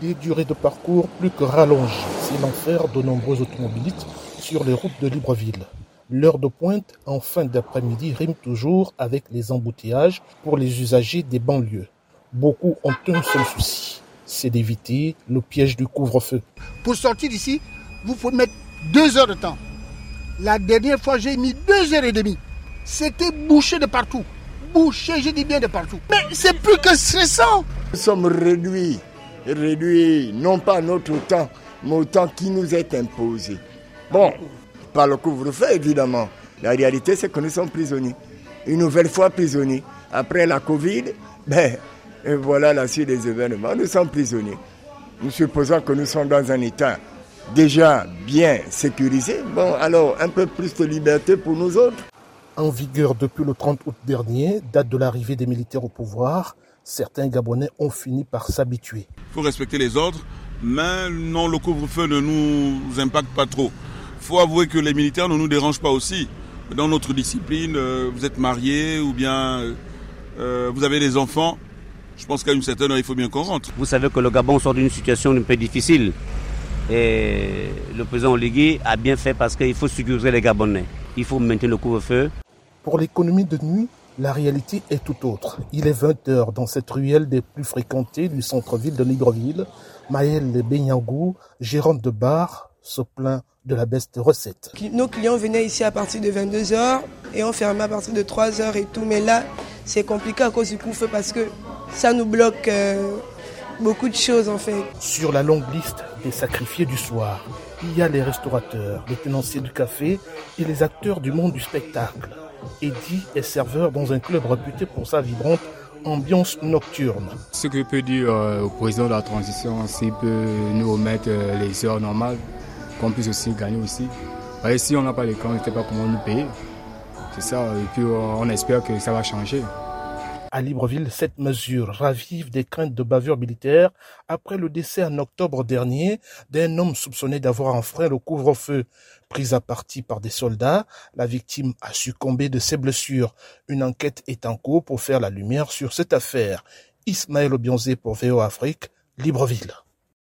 Des durées de parcours plus que rallongées, c'est l'enfer de nombreux automobilistes sur les routes de Libreville. L'heure de pointe en fin d'après-midi rime toujours avec les embouteillages pour les usagers des banlieues. Beaucoup ont un seul souci, c'est d'éviter le piège du couvre-feu. Pour sortir d'ici, vous faut mettre deux heures de temps. La dernière fois, j'ai mis deux heures et demie. C'était bouché de partout. Bouché, j'ai dit bien de partout. Mais c'est plus que stressant. Nous sommes réduits, réduits, non pas notre temps, mais au temps qui nous est imposé. Bon, par le couvre-feu, évidemment. La réalité, c'est que nous sommes prisonniers. Une nouvelle fois prisonniers. Après la Covid, ben, et voilà la suite des événements. Nous sommes prisonniers. Nous supposons que nous sommes dans un état déjà bien sécurisé. Bon, alors un peu plus de liberté pour nous autres. En vigueur depuis le 30 août dernier, date de l'arrivée des militaires au pouvoir, certains Gabonais ont fini par s'habituer. Il faut respecter les ordres, mais non, le couvre-feu ne nous impacte pas trop. Il faut avouer que les militaires ne nous dérangent pas aussi. Dans notre discipline, euh, vous êtes marié ou bien euh, vous avez des enfants. Je pense qu'à une certaine heure, il faut bien qu'on rentre. Vous savez que le Gabon sort d'une situation un peu difficile. Et le président Oligui a bien fait parce qu'il faut sécuriser les Gabonais. Il faut maintenir le couvre-feu. Pour l'économie de nuit, la réalité est tout autre. Il est 20 heures dans cette ruelle des plus fréquentées du centre-ville de Libreville. Maëlle Benyangou, gérante de bar, se plaint de la baisse de recettes. Nos clients venaient ici à partir de 22 heures et on fermait à partir de 3 heures et tout. Mais là, c'est compliqué à cause du couvre-feu parce que ça nous bloque euh, beaucoup de choses en fait. Sur la longue liste des sacrifiés du soir, il y a les restaurateurs, les tenanciers du café et les acteurs du monde du spectacle. Eddie est serveur dans un club réputé pour sa vibrante ambiance nocturne. Ce que je peux dire euh, au président de la transition, s'il peut nous remettre euh, les heures normales, qu'on puisse aussi gagner aussi. Et si on n'a pas les camps, on ne sait pas comment nous payer. C'est ça, et puis on espère que ça va changer. À Libreville, cette mesure ravive des craintes de bavure militaire après le décès en octobre dernier d'un homme soupçonné d'avoir enfreint le couvre-feu. Pris à partie par des soldats, la victime a succombé de ses blessures. Une enquête est en cours pour faire la lumière sur cette affaire. Ismaël Obionzé pour VO Afrique, Libreville.